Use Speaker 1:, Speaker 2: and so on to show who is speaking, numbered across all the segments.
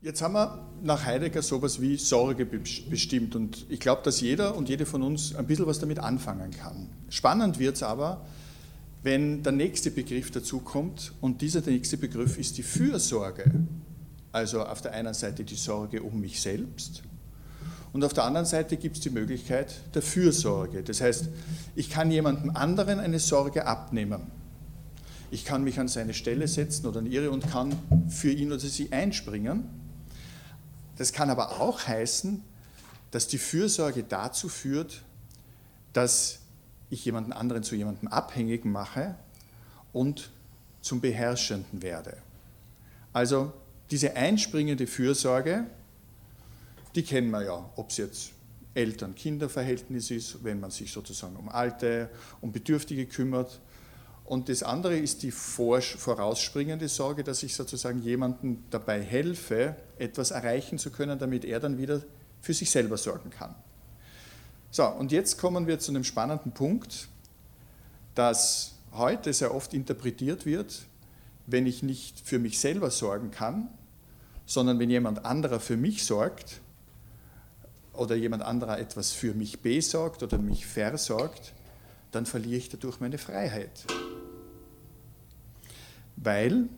Speaker 1: Jetzt haben wir nach Heidegger sowas wie Sorge bestimmt und ich glaube, dass jeder und jede von uns ein bisschen was damit anfangen kann. Spannend wird es aber, wenn der nächste Begriff dazu kommt und dieser nächste Begriff ist die Fürsorge. Also auf der einen Seite die Sorge um mich selbst und auf der anderen Seite gibt es die Möglichkeit der Fürsorge. Das heißt, ich kann jemandem anderen eine Sorge abnehmen. Ich kann mich an seine Stelle setzen oder an ihre und kann für ihn oder sie einspringen. Das kann aber auch heißen, dass die Fürsorge dazu führt, dass ich jemanden anderen zu jemandem abhängig mache und zum Beherrschenden werde. Also diese einspringende Fürsorge, die kennen wir ja, ob es jetzt Eltern-Kinder-Verhältnis ist, wenn man sich sozusagen um Alte, um Bedürftige kümmert. Und das andere ist die vorausspringende Sorge, dass ich sozusagen jemandem dabei helfe, etwas erreichen zu können, damit er dann wieder für sich selber sorgen kann. So, und jetzt kommen wir zu einem spannenden Punkt, dass heute sehr oft interpretiert wird, wenn ich nicht für mich selber sorgen kann, sondern wenn jemand anderer für mich sorgt oder jemand anderer etwas für mich besorgt oder mich versorgt, dann verliere ich dadurch meine Freiheit. Weil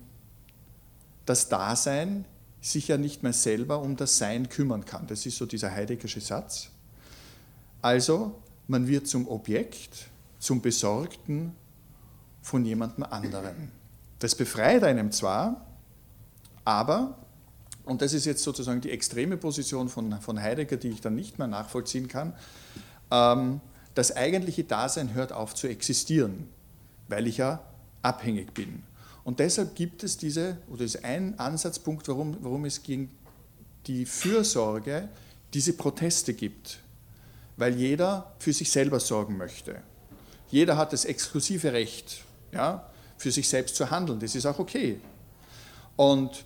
Speaker 1: das Dasein sich ja nicht mehr selber um das Sein kümmern kann. Das ist so dieser heideggersche Satz. Also, man wird zum Objekt, zum Besorgten von jemandem anderen. Das befreit einem zwar, aber, und das ist jetzt sozusagen die extreme Position von, von Heidegger, die ich dann nicht mehr nachvollziehen kann, ähm, das eigentliche Dasein hört auf zu existieren, weil ich ja abhängig bin. Und deshalb gibt es diese, oder ist ein Ansatzpunkt, warum, warum es gegen die Fürsorge diese Proteste gibt. Weil jeder für sich selber sorgen möchte. Jeder hat das exklusive Recht, ja, für sich selbst zu handeln. Das ist auch okay. Und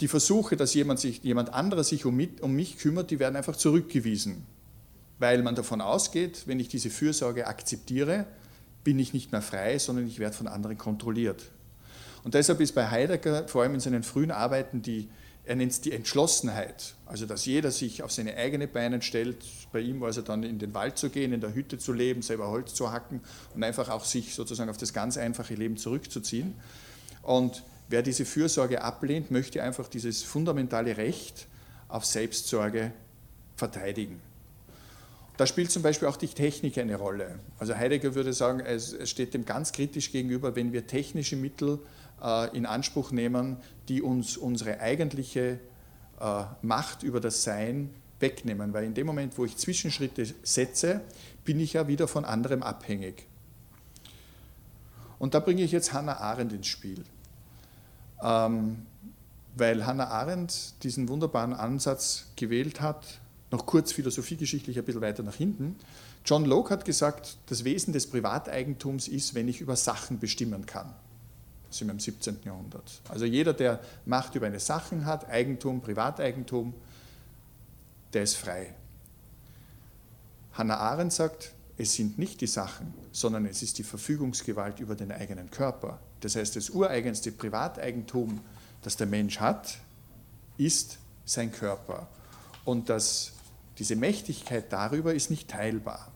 Speaker 1: die Versuche, dass jemand, sich, jemand anderer sich um mich, um mich kümmert, die werden einfach zurückgewiesen. Weil man davon ausgeht, wenn ich diese Fürsorge akzeptiere, bin ich nicht mehr frei, sondern ich werde von anderen kontrolliert. Und deshalb ist bei Heidegger vor allem in seinen frühen Arbeiten die, er nennt es die Entschlossenheit, also dass jeder sich auf seine eigenen Beine stellt. Bei ihm war es dann in den Wald zu gehen, in der Hütte zu leben, selber Holz zu hacken und einfach auch sich sozusagen auf das ganz einfache Leben zurückzuziehen. Und wer diese Fürsorge ablehnt, möchte einfach dieses fundamentale Recht auf Selbstsorge verteidigen. Da spielt zum Beispiel auch die Technik eine Rolle. Also Heidegger würde sagen, es steht dem ganz kritisch gegenüber, wenn wir technische Mittel in Anspruch nehmen, die uns unsere eigentliche äh, Macht über das Sein wegnehmen. Weil in dem Moment, wo ich Zwischenschritte setze, bin ich ja wieder von anderem abhängig. Und da bringe ich jetzt Hannah Arendt ins Spiel. Ähm, weil Hannah Arendt diesen wunderbaren Ansatz gewählt hat, noch kurz philosophiegeschichtlich ein bisschen weiter nach hinten. John Locke hat gesagt, das Wesen des Privateigentums ist, wenn ich über Sachen bestimmen kann sind wir im 17. Jahrhundert. Also jeder, der Macht über eine Sache hat, Eigentum, Privateigentum, der ist frei. Hannah Arendt sagt, es sind nicht die Sachen, sondern es ist die Verfügungsgewalt über den eigenen Körper. Das heißt, das ureigenste Privateigentum, das der Mensch hat, ist sein Körper. Und das, diese Mächtigkeit darüber ist nicht teilbar.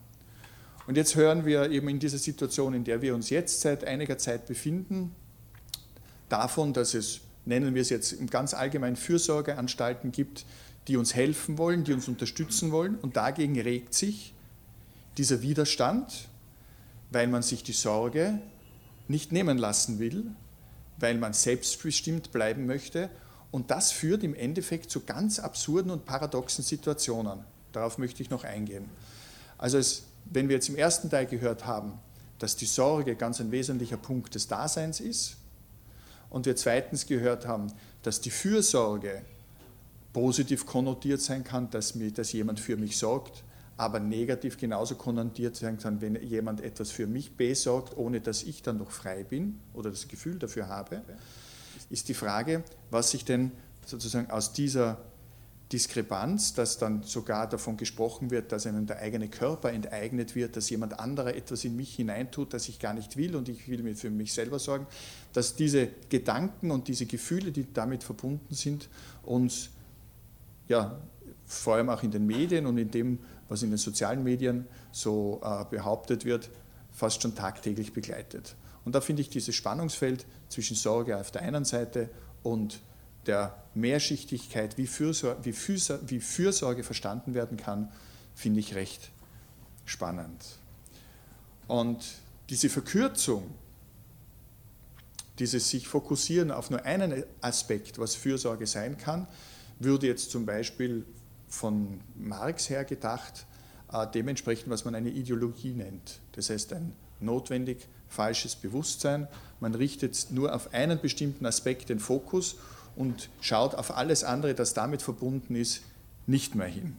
Speaker 1: Und jetzt hören wir eben in dieser Situation, in der wir uns jetzt seit einiger Zeit befinden, davon, dass es, nennen wir es jetzt im ganz allgemeinen, Fürsorgeanstalten gibt, die uns helfen wollen, die uns unterstützen wollen. Und dagegen regt sich dieser Widerstand, weil man sich die Sorge nicht nehmen lassen will, weil man selbstbestimmt bleiben möchte. Und das führt im Endeffekt zu ganz absurden und paradoxen Situationen. Darauf möchte ich noch eingehen. Also es, wenn wir jetzt im ersten Teil gehört haben, dass die Sorge ganz ein wesentlicher Punkt des Daseins ist, und wir zweitens gehört haben, dass die Fürsorge positiv konnotiert sein kann, dass, mir, dass jemand für mich sorgt, aber negativ genauso konnotiert sein kann, wenn jemand etwas für mich besorgt, ohne dass ich dann noch frei bin oder das Gefühl dafür habe, ist die Frage, was sich denn sozusagen aus dieser Diskrepanz, dass dann sogar davon gesprochen wird, dass einem der eigene Körper enteignet wird, dass jemand anderer etwas in mich hineintut, das ich gar nicht will und ich will mir für mich selber sorgen, dass diese Gedanken und diese Gefühle, die damit verbunden sind, uns ja, vor allem auch in den Medien und in dem, was in den sozialen Medien so äh, behauptet wird, fast schon tagtäglich begleitet. Und da finde ich dieses Spannungsfeld zwischen Sorge auf der einen Seite und der Mehrschichtigkeit, wie Fürsorge, wie, Fürsorge, wie Fürsorge verstanden werden kann, finde ich recht spannend. Und diese Verkürzung, dieses sich fokussieren auf nur einen Aspekt, was Fürsorge sein kann, würde jetzt zum Beispiel von Marx her gedacht, äh, dementsprechend, was man eine Ideologie nennt. Das heißt, ein notwendig falsches Bewusstsein. Man richtet nur auf einen bestimmten Aspekt den Fokus und schaut auf alles andere, das damit verbunden ist, nicht mehr hin.